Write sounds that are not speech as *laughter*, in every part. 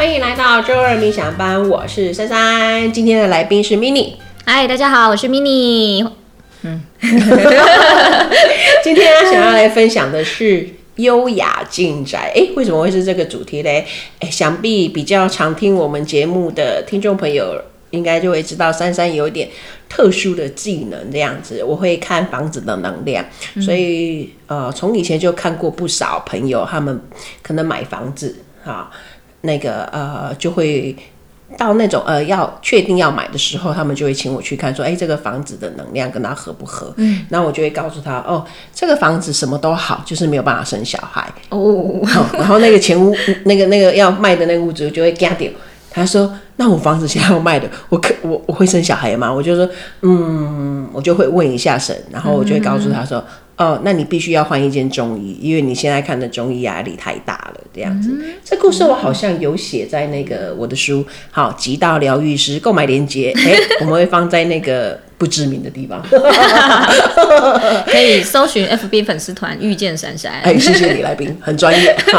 欢迎来到周二冥想班，我是珊珊，今天的来宾是 Mini。嗨，大家好，我是 Mini。嗯，今天想要来分享的是优雅进宅。哎，为什么会是这个主题嘞？哎，想必比较常听我们节目的听众朋友，应该就会知道珊珊有一点特殊的技能，这样子，我会看房子的能量，嗯、所以呃，从以前就看过不少朋友，他们可能买房子哈，那个呃，就会到那种呃要确定要买的时候，他们就会请我去看，说，哎，这个房子的能量跟他合不合？嗯，然后我就会告诉他，哦，这个房子什么都好，就是没有办法生小孩哦。然后那个前屋 *laughs* 那个那个要卖的那个屋主就会惊掉。他说：“那我房子现在要卖的，我可 *laughs* 我我会生小孩吗？”我就说：“嗯，我就会问一下神，然后我就会告诉他说：‘嗯、哦，那你必须要换一间中医，因为你现在看的中医压力太大了。’这样子，嗯、这故事我好像有写在那个我的书，好，极道疗愈师购买链接，哎、欸，我们会放在那个不知名的地方 *laughs* *laughs* *laughs* 可以搜寻 FB 粉丝团遇见闪闪。哎，谢谢你来宾，很专业。好，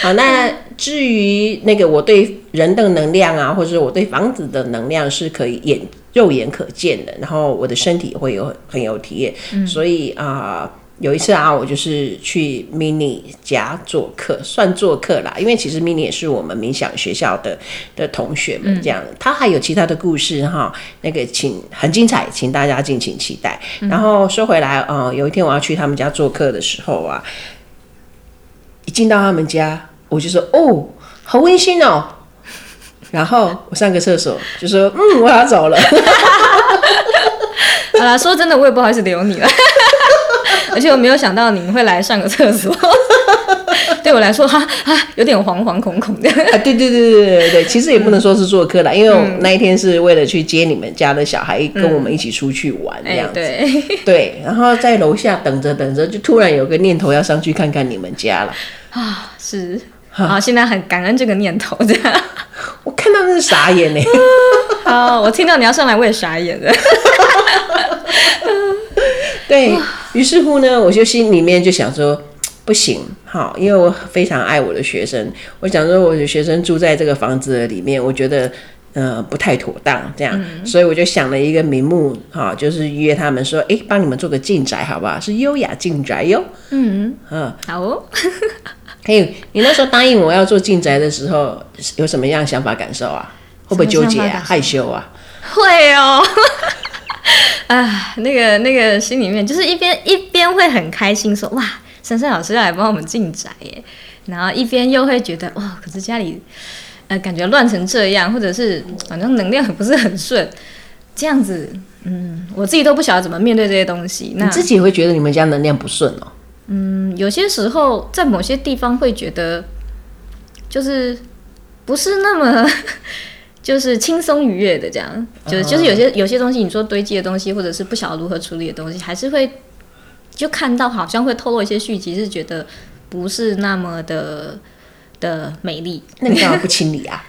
好，那。”至于那个我对人的能量啊，或者是我对房子的能量是可以眼肉眼可见的，然后我的身体会有很有体验，嗯、所以啊、呃，有一次啊，我就是去 Mini 家做客，算做客啦，因为其实 Mini 也是我们冥想学校的的同学们，这样，嗯、他还有其他的故事哈，那个请很精彩，请大家敬请期待。嗯、然后说回来，呃，有一天我要去他们家做客的时候啊，一进到他们家。我就说哦，好温馨哦，然后我上个厕所就说 *laughs* 嗯，我要走了。*laughs* 好了，说真的，我也不好意思留你了，*laughs* 而且我没有想到你会来上个厕所，对我来说哈啊有点惶惶恐恐的。啊，对对对对对对，其实也不能说是做客啦，因为我那一天是为了去接你们家的小孩，跟我们一起出去玩这样子。对对，然后在楼下等着等着，就突然有个念头要上去看看你们家了。啊，是。啊，现在很感恩这个念头，这样。我看到那是傻眼呢。好，*laughs* 我听到你要上来，我也傻眼了。*laughs* 对，于是乎呢，我就心里面就想说，不行，好，因为我非常爱我的学生，我想说我的学生住在这个房子里面，我觉得呃不太妥当，这样，嗯、所以我就想了一个名目，哈，就是约他们说，哎，帮你们做个进宅，好不好？是优雅进宅哟。嗯嗯，好哦。嘿，hey, 你那时候答应我要做进宅的时候，有什么样想法感受啊？会不会纠结啊？害羞啊？会哦。*laughs* 啊，那个那个心里面就是一边一边会很开心说，说哇，珊珊老师要来帮我们进宅耶，然后一边又会觉得哇，可是家里呃感觉乱成这样，或者是反正能量不是很顺，这样子，嗯，我自己都不晓得怎么面对这些东西。那你自己会觉得你们家能量不顺哦？嗯，有些时候在某些地方会觉得，就是不是那么 *laughs* 就是轻松愉悦的这样，就是就是有些有些东西，你说堆积的东西，或者是不晓得如何处理的东西，还是会就看到好像会透露一些续集，是觉得不是那么的的美丽。那你干嘛不清理啊？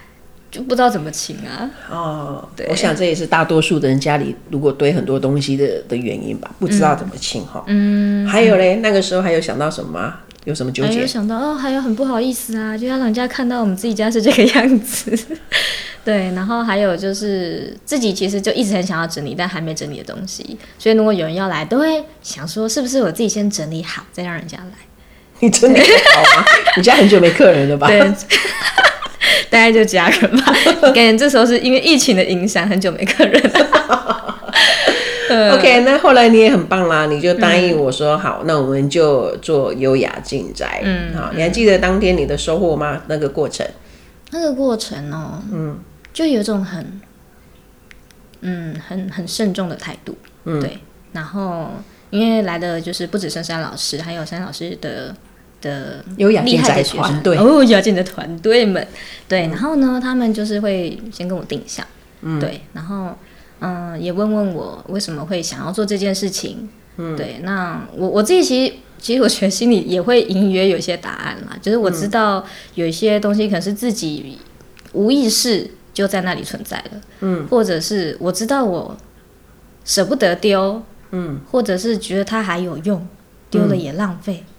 就不知道怎么清啊！哦，对，我想这也是大多数的人家里如果堆很多东西的的原因吧，不知道怎么清哈。嗯，还有嘞，那个时候还有想到什么吗？有什么纠结？还有想到哦，还有很不好意思啊，就要让人家看到我们自己家是这个样子。*laughs* 对，然后还有就是自己其实就一直很想要整理，但还没整理的东西，所以如果有人要来，都会想说是不是我自己先整理好，再让人家来。你整理好吗？*laughs* 你家很久没客人了吧？对。*laughs* 大概就家人吧，*laughs* 感觉这时候是因为疫情的影响，很久没客人了。*laughs* OK，那后来你也很棒啦，你就答应我说、嗯、好，那我们就做优雅进宅。嗯，好，你还记得当天你的收获吗？那个过程？那个过程哦，嗯，就有一种很，嗯，很很慎重的态度。嗯，对。然后因为来的就是不止珊珊老师，还有珊老师的。的有厉害的学生。对哦，优雅进的团队们，对，然后呢，他们就是会先跟我定向，嗯，对，然后嗯，也问问我为什么会想要做这件事情，嗯，对，那我我自己其实其实我觉得心里也会隐约有一些答案啦，就是我知道有一些东西可能是自己无意识就在那里存在了，嗯，或者是我知道我舍不得丢，嗯，或者是觉得它还有用，丢了也浪费。嗯，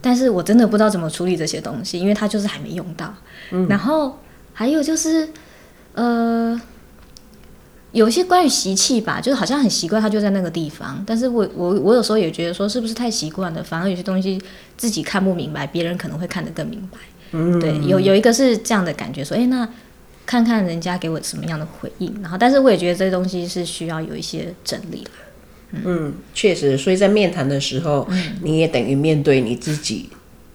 但是我真的不知道怎么处理这些东西，因为它就是还没用到。嗯，然后还有就是呃。有一些关于习气吧，就是好像很习惯它就在那个地方，但是我我我有时候也觉得说是不是太习惯了，反而有些东西自己看不明白，别人可能会看得更明白。嗯，对，有有一个是这样的感觉，说，哎，那看看人家给我什么样的回应，然后，但是我也觉得这些东西是需要有一些整理。嗯，嗯，确实，所以在面谈的时候，嗯，你也等于面对你自己。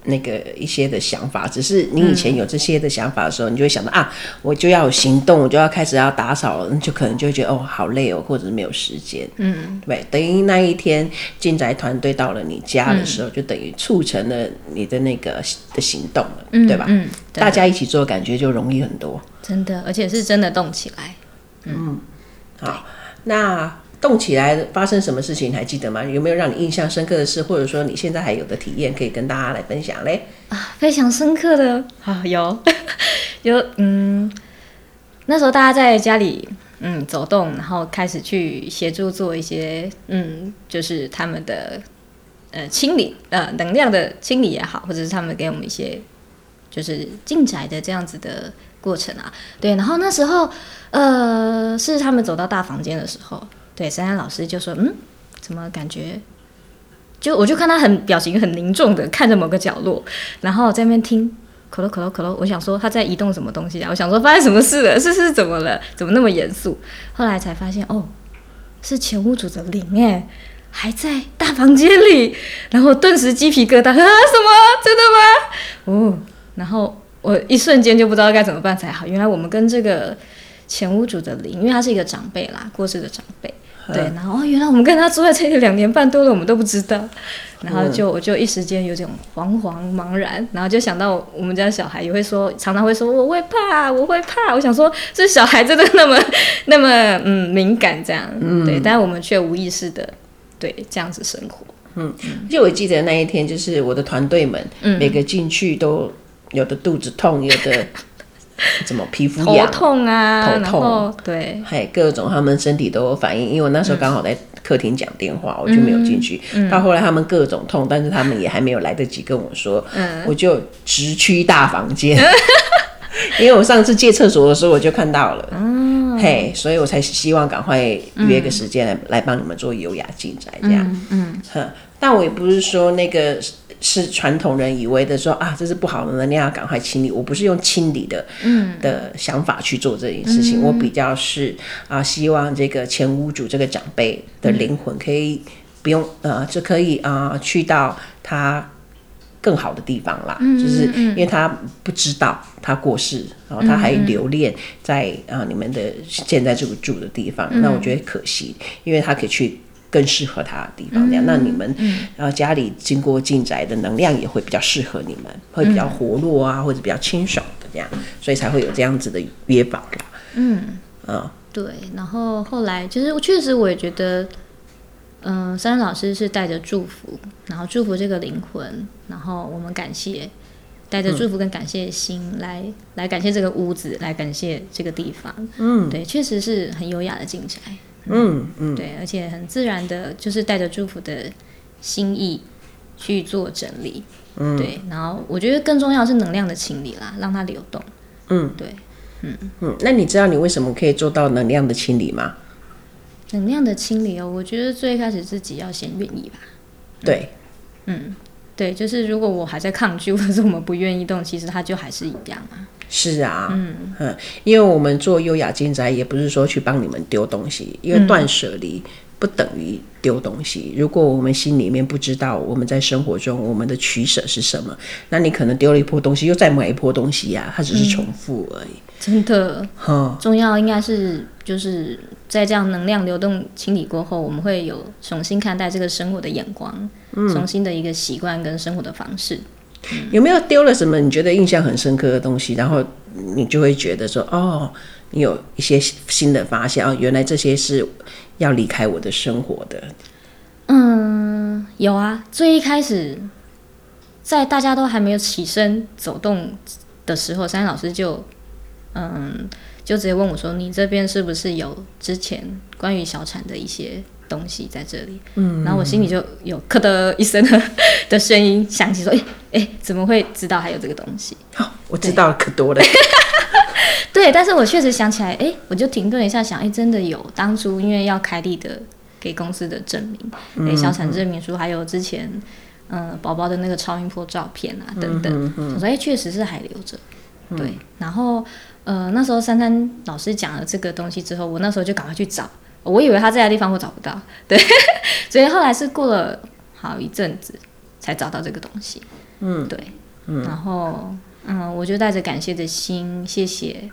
那个一些的想法，只是你以前有这些的想法的时候，嗯、你就会想到啊，我就要有行动，我就要开始要打扫了，就可能就会觉得哦，好累哦，或者是没有时间。嗯，对，等于那一天进宅团队到了你家的时候，嗯、就等于促成了你的那个的行动了，嗯、对吧？嗯，大家一起做，感觉就容易很多。真的，而且是真的动起来。嗯，嗯好，那。动起来发生什么事情，还记得吗？有没有让你印象深刻的事，或者说你现在还有的体验可以跟大家来分享嘞？啊，非常深刻的啊，有 *laughs* 有嗯，那时候大家在家里嗯走动，然后开始去协助做一些嗯，就是他们的呃清理呃能量的清理也好，或者是他们给我们一些就是进宅的这样子的过程啊，对，然后那时候呃是他们走到大房间的时候。对，珊珊老师就说：“嗯，怎么感觉？就我就看他很表情很凝重的看着某个角落，然后在那边听，可乐可乐可乐。我想说他在移动什么东西啊？我想说发生什么事了？是是怎么了？怎么那么严肃？后来才发现哦，是前屋主的灵哎，还在大房间里。然后顿时鸡皮疙瘩啊！什么？真的吗？哦，然后我一瞬间就不知道该怎么办才好。原来我们跟这个前屋主的灵，因为他是一个长辈啦，过世的长辈。”对，然后原来我们跟他住在这里两年半多了，我们都不知道，然后就我就一时间有点惶惶茫然，然后就想到我们家小孩也会说，常常会说我会怕，我会怕，我想说这小孩真的那么那么嗯敏感这样，嗯、对，但是我们却无意识的对这样子生活，嗯，就我记得那一天，就是我的团队们、嗯、每个进去都有的肚子痛，有的。*laughs* 怎么皮肤痒、头痛啊？头痛，对，还各种他们身体都有反应。因为我那时候刚好在客厅讲电话，嗯、我就没有进去。嗯、到后来他们各种痛，但是他们也还没有来得及跟我说，嗯、我就直驱大房间。嗯、*laughs* 因为我上次借厕所的时候我就看到了，嗯、嘿，所以我才希望赶快约个时间来、嗯、来帮你们做优雅进宅这样。嗯，嗯但我也不是说那个。是传统人以为的说啊，这是不好的能量，要赶快清理。我不是用清理的，嗯，的想法去做这件事情。嗯、我比较是啊，希望这个前屋主这个长辈的灵魂可以不用呃，就可以啊，去到他更好的地方啦。嗯、就是因为他不知道他过世，然后他还留恋在啊你们的现在这个住的地方。嗯、那我觉得可惜，因为他可以去。更适合他的地方，这样，那你们，然后家里经过进宅的能量也会比较适合你们，会比较活络啊，或者比较清爽的这样，所以才会有这样子的约法啦。嗯，嗯，对。然后后来，其实确实我也觉得，嗯，珊珊老师是带着祝福，然后祝福这个灵魂，然后我们感谢，带着祝福跟感谢的心来来感谢这个屋子，来感谢这个地方。嗯，对，确实是很优雅的进宅。嗯嗯，对，而且很自然的，就是带着祝福的心意去做整理，嗯，对，然后我觉得更重要是能量的清理啦，让它流动，嗯，对，嗯。嗯，那你知道你为什么可以做到能量的清理吗？能量的清理哦，我觉得最开始自己要先愿意吧，对，嗯，对，就是如果我还在抗拒，或者是我们不愿意动，其实它就还是一样啊。是啊，嗯嗯，因为我们做优雅进宅，也不是说去帮你们丢东西，因为断舍离不等于丢东西。嗯、如果我们心里面不知道我们在生活中我们的取舍是什么，那你可能丢了一波东西，又再买一波东西呀、啊，它只是重复而已。嗯、真的，哈，重要应该是就是在这样能量流动清理过后，我们会有重新看待这个生活的眼光，嗯、重新的一个习惯跟生活的方式。有没有丢了什么你觉得印象很深刻的东西？然后你就会觉得说，哦，你有一些新的发现哦，原来这些是要离开我的生活的。嗯，有啊。最一开始，在大家都还没有起身走动的时候，珊珊老师就，嗯，就直接问我说：“你这边是不是有之前关于小产的一些？”东西在这里，嗯，然后我心里就有“咯的一声的声音响起，说：“哎哎，怎么会知道还有这个东西？”好，我知道可多了。*laughs* 对，但是我确实想起来，哎，我就停顿一下，想，哎，真的有当初因为要开立的给公司的证明，哎，小产证明书，还有之前嗯宝宝的那个超音波照片啊等等，我说哎，确实是还留着。对，嗯、然后呃那时候珊珊老师讲了这个东西之后，我那时候就赶快去找，我以为他在的地方我找不到，对，*laughs* 所以后来是过了好一阵子才找到这个东西。嗯，对，嗯，然后嗯，我就带着感谢的心，谢谢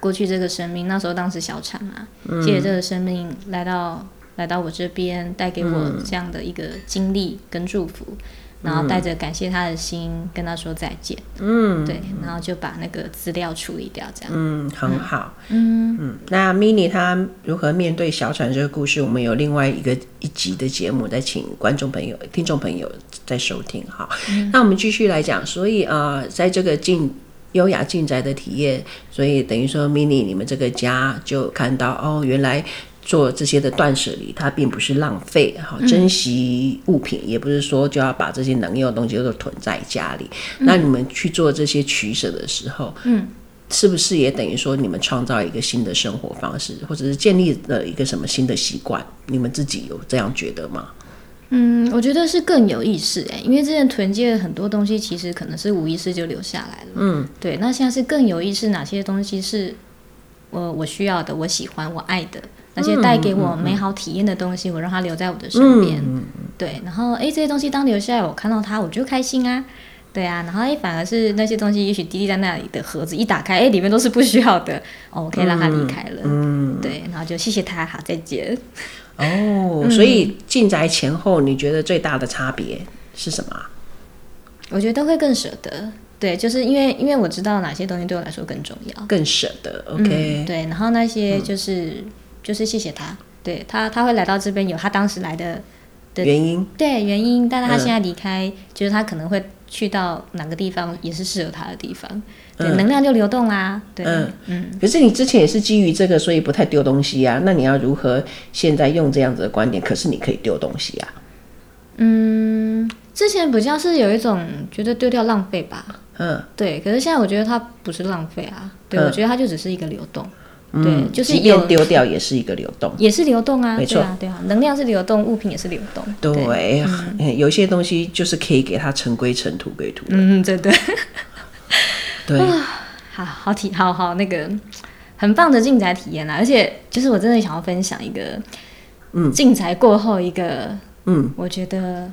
过去这个生命，那时候当时小产嘛，嗯、谢谢这个生命来到来到我这边，带给我这样的一个经历跟祝福，嗯、然后带着感谢他的心跟他说再见。嗯，对，然后就把那个资料处理掉，这样。嗯，很好。嗯嗯，那 Mini 他如何面对小产这个故事，我们有另外一个一集的节目，再请观众朋友、听众朋友。在收听哈，嗯、那我们继续来讲。所以啊、呃，在这个静优雅静宅的体验，所以等于说，mini 你们这个家就看到哦，原来做这些的断舍离，它并不是浪费哈，珍惜物品，嗯、也不是说就要把这些能用的东西都囤在家里。嗯、那你们去做这些取舍的时候，嗯，是不是也等于说你们创造一个新的生活方式，或者是建立了一个什么新的习惯？你们自己有这样觉得吗？嗯，我觉得是更有意识哎，因为之前囤积了很多东西，其实可能是无意识就留下来了。嗯，对。那现在是更有意识，哪些东西是我我需要的、我喜欢、我爱的，那些带给我美好体验的东西，我让它留在我的身边。嗯，对。然后，哎，这些东西当留下来，我看到它，我就开心啊。对啊。然后，哎，反而是那些东西，也许滴滴在那里的盒子一打开，哎，里面都是不需要的。哦，我可以让它离开了。嗯，对。然后就谢谢他，好，再见。哦，所以进宅前后，你觉得最大的差别是什么？我觉得都会更舍得，对，就是因为因为我知道哪些东西对我来说更重要，更舍得。OK，、嗯、对，然后那些就是、嗯、就是谢谢他，对他他会来到这边有他当时来的的原因，对原因，但是他现在离开，嗯、就是他可能会去到哪个地方也是适合他的地方。对，能量就流动啦。对，嗯嗯。可是你之前也是基于这个，所以不太丢东西啊。那你要如何现在用这样子的观点？可是你可以丢东西啊。嗯，之前比较是有一种觉得丢掉浪费吧。嗯，对。可是现在我觉得它不是浪费啊。对，我觉得它就只是一个流动。对，就是有丢掉也是一个流动，也是流动啊。没错，对啊，能量是流动，物品也是流动。对，有些东西就是可以给它尘归尘，土归土。嗯，对对。对 *laughs* 啊，好好体，好好那个很棒的静宅体验啦！而且就是我真的想要分享一个，嗯，静宅过后一个，嗯，我觉得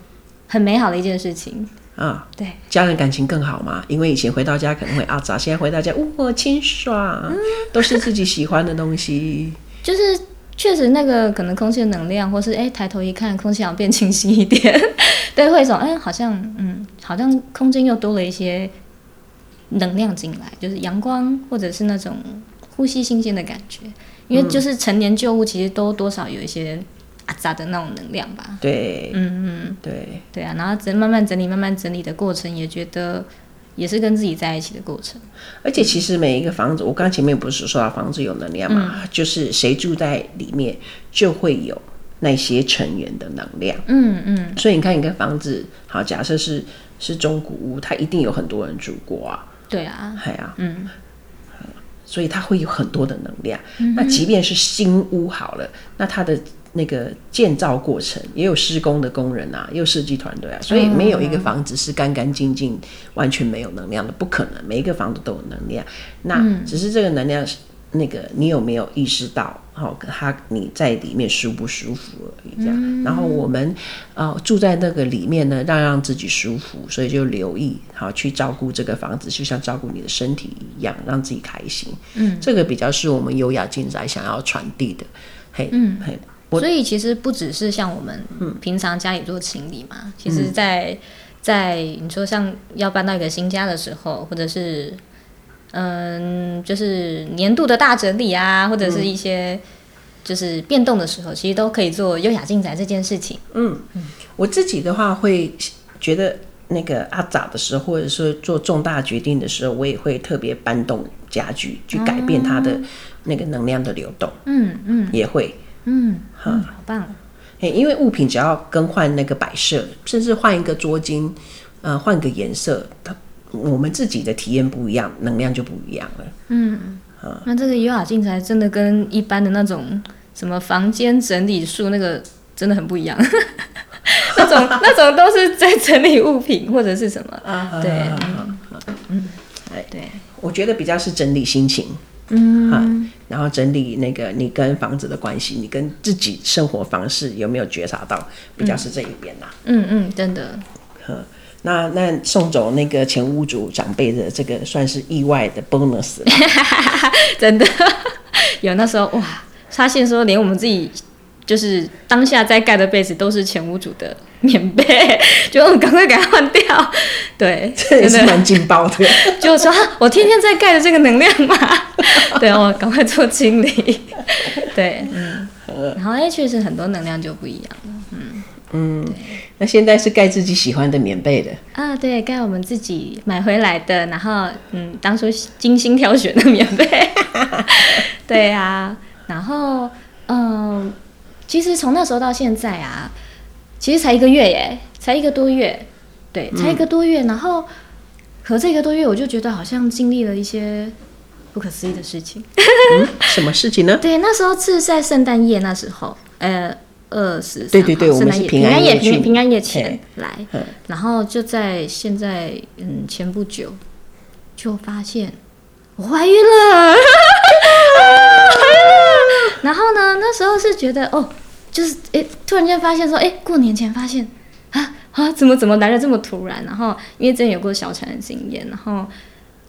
很美好的一件事情啊。对，家人感情更好嘛？因为以前回到家可能会啊杂，现在回到家哇，清爽，嗯、都是自己喜欢的东西。就是确实那个可能空气的能量，或是哎抬头一看，空气好像变清新一点，*laughs* 对，会一种哎好像嗯好像空间又多了一些。能量进来，就是阳光，或者是那种呼吸新鲜的感觉。因为就是陈年旧物，其实都多少有一些啊杂的那种能量吧。对，嗯嗯，对对啊。然后整慢慢整理，慢慢整理的过程，也觉得也是跟自己在一起的过程。而且其实每一个房子，我刚前面不是说到房子有能量嘛，嗯、就是谁住在里面，就会有那些成员的能量。嗯嗯。所以你看一个房子，好，假设是是中古屋，它一定有很多人住过啊。对啊，系啊，嗯，所以它会有很多的能量。嗯、那即便是新屋好了，那它的那个建造过程也有施工的工人啊，也有设计团队啊，所以没有一个房子是干干净净、完全没有能量的，不可能。每一个房子都有能量，那只是这个能量。那个你有没有意识到？好，他你在里面舒不舒服而已。这样，嗯、然后我们呃住在那个里面呢，让让自己舒服，所以就留意好去照顾这个房子，就像照顾你的身体一样，让自己开心。嗯，这个比较是我们优雅进宅想要传递的。嘿，嗯，嘿，所以其实不只是像我们平常家里做清理嘛，嗯、其实在，在在你说像要搬到一个新家的时候，或者是。嗯，就是年度的大整理啊，或者是一些就是变动的时候，嗯、其实都可以做优雅进宅这件事情。嗯嗯，我自己的话会觉得那个阿杂的时候，或者说做重大决定的时候，我也会特别搬动家具，去改变它的那个能量的流动。嗯嗯，也会。嗯，好，好棒。因为物品只要更换那个摆设，甚至换一个桌巾，呃，换个颜色，它。我们自己的体验不一样，能量就不一样了。嗯，啊。那这个优雅净宅真的跟一般的那种什么房间整理术那个真的很不一样，*laughs* 那种那种都是在整理物品或者是什么，啊、对，嗯，嗯，对，我觉得比较是整理心情。嗯，啊，然后整理那个你跟房子的关系，你跟自己生活方式有没有觉察到，比较是这一边呐、啊。嗯嗯，真的。呵，那那送走那个前屋主长辈的这个算是意外的 bonus *laughs* 真的。*laughs* 有那时候哇，发现说连我们自己。就是当下在盖的被子都是前屋主的棉被，*laughs* 就赶快给它换掉。对，*laughs* 这也是蛮劲爆的。*laughs* 就说我天天在盖的这个能量嘛，对，我赶快做清理。对，嗯，然后哎，确实很多能量就不一样了。嗯嗯，那现在是盖自己喜欢的棉被的啊？对，盖我们自己买回来的，然后嗯，当初精心挑选的棉被。对啊，然后嗯。其实从那时候到现在啊，其实才一个月耶，才一个多月，对，才一个多月。嗯、然后和这个多月，我就觉得好像经历了一些不可思议的事情。*laughs* 嗯、什么事情呢？对，那时候是在圣诞夜那时候，呃，二十三，对对对，圣诞夜平安夜平平安夜前来，然后就在现在嗯前不久就发现我怀孕了。*laughs* *laughs* 然后呢，那时候是觉得哦，就是诶，突然间发现说，诶，过年前发现啊啊，怎么怎么来的这么突然？然后因为之前有过小产的经验，然后。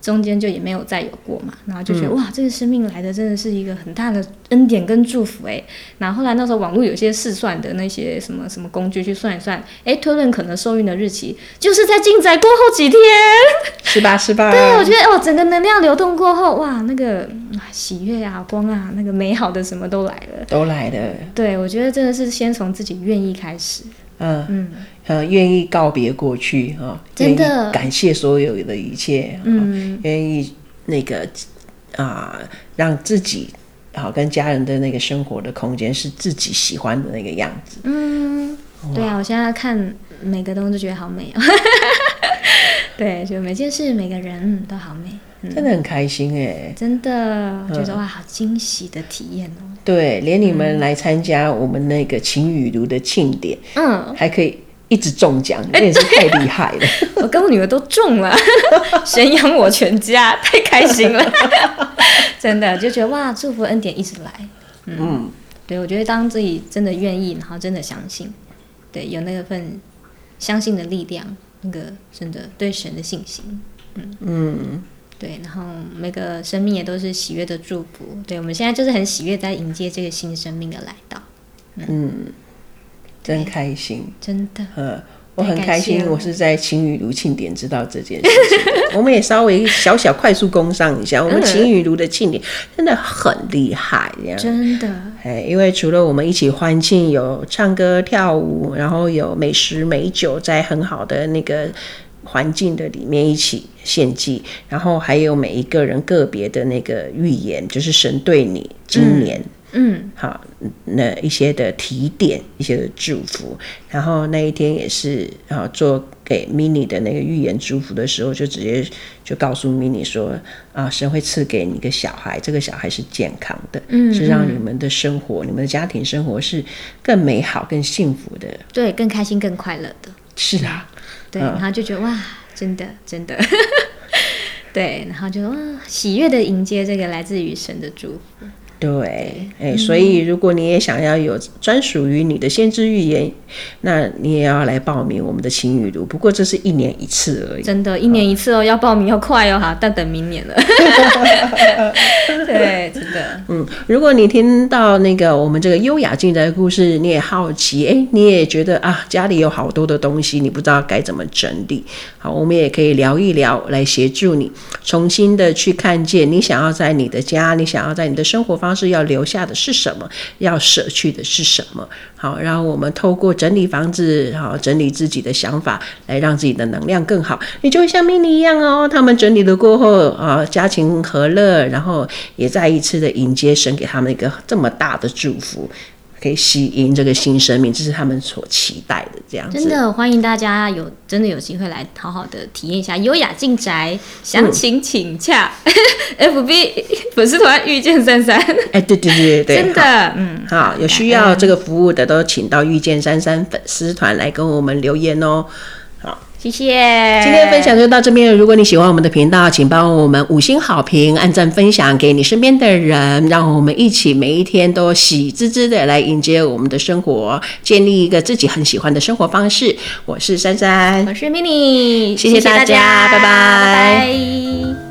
中间就也没有再有过嘛，然后就觉得、嗯、哇，这个生命来的真的是一个很大的恩典跟祝福哎。然后后来那时候网络有些试算的那些什么什么工具去算一算，哎，推论可能受孕的日期就是在进宅过后几天，是吧？是吧？*laughs* 对，我觉得哦，整个能量流动过后，哇，那个喜悦啊、光啊，那个美好的什么都来了，都来了。对，我觉得真的是先从自己愿意开始。嗯。嗯，呃，愿意告别过去啊，真的。感谢所有的一切，嗯，愿意那个啊，让自己好跟家人的那个生活的空间是自己喜欢的那个样子。嗯，对啊，我现在看每个东西都觉得好美哦。对，就每件事、每个人都好美。真的很开心哎，真的觉得哇，好惊喜的体验哦。对，连你们来参加我们那个晴雨炉的庆典，嗯，还可以一直中奖，你也是太厉害了。*laughs* 我跟我女儿都中了，*laughs* 宣扬我全家，太开心了。*laughs* 真的就觉得哇，祝福恩典一直来。嗯，对，我觉得当自己真的愿意，然后真的相信，对，有那个份相信的力量，那个真的对神的信心，嗯嗯。对，然后每个生命也都是喜悦的祝福。对，我们现在就是很喜悦，在迎接这个新生命的来到。嗯，嗯，真开心，真的。嗯，我很开心，我是在晴雨炉庆典知道这件事情。*laughs* 我们也稍微小小快速工商一下，我们晴雨炉的庆典真的很厉害，这样真的。哎，因为除了我们一起欢庆，有唱歌跳舞，然后有美食美酒，在很好的那个。环境的里面一起献祭，然后还有每一个人个别的那个预言，就是神对你今年，嗯，嗯好，那一些的提点，一些的祝福。然后那一天也是啊，做给 mini 的那个预言祝福的时候，就直接就告诉 mini 说啊，神会赐给你一个小孩，这个小孩是健康的，嗯，是让你们的生活，你们的家庭生活是更美好、更幸福的，对，更开心、更快乐的，是啊。对，然后就觉得哇，真的真的，*laughs* 对，然后就哇，喜悦的迎接这个来自于神的祝福。对，哎，所以如果你也想要有专属于你的先知预言，那你也要来报名我们的晴雨录。不过这是一年一次而已，真的，一年一次哦，要报名要快哦，哈，但等明年了。*laughs* *laughs* 对，真的，嗯，如果你听到那个我们这个优雅进宅的故事，你也好奇，哎，你也觉得啊，家里有好多的东西，你不知道该怎么整理。好，我们也可以聊一聊，来协助你重新的去看见你想要在你的家，你想要在你的生活。方式要留下的是什么？要舍去的是什么？好，然后我们透过整理房子，好，整理自己的想法，来让自己的能量更好。你就会像 mini 一样哦，他们整理了过后啊，家庭和乐，然后也再一次的迎接神给他们一个这么大的祝福。可以吸引这个新生命，这是他们所期待的这样子。真的欢迎大家有真的有机会来好好的体验一下优雅进宅，详情请洽、嗯、FB *laughs* 粉丝团遇见珊珊。哎，对对对对，真的，嗯，好，有需要这个服务的都请到遇见珊珊粉丝团来跟我们留言哦。谢谢，今天的分享就到这边。如果你喜欢我们的频道，请帮我们五星好评、按赞、分享给你身边的人，让我们一起每一天都喜滋滋的来迎接我们的生活，建立一个自己很喜欢的生活方式。我是珊珊，我是 mini，谢谢大家，谢谢大家拜拜。拜拜。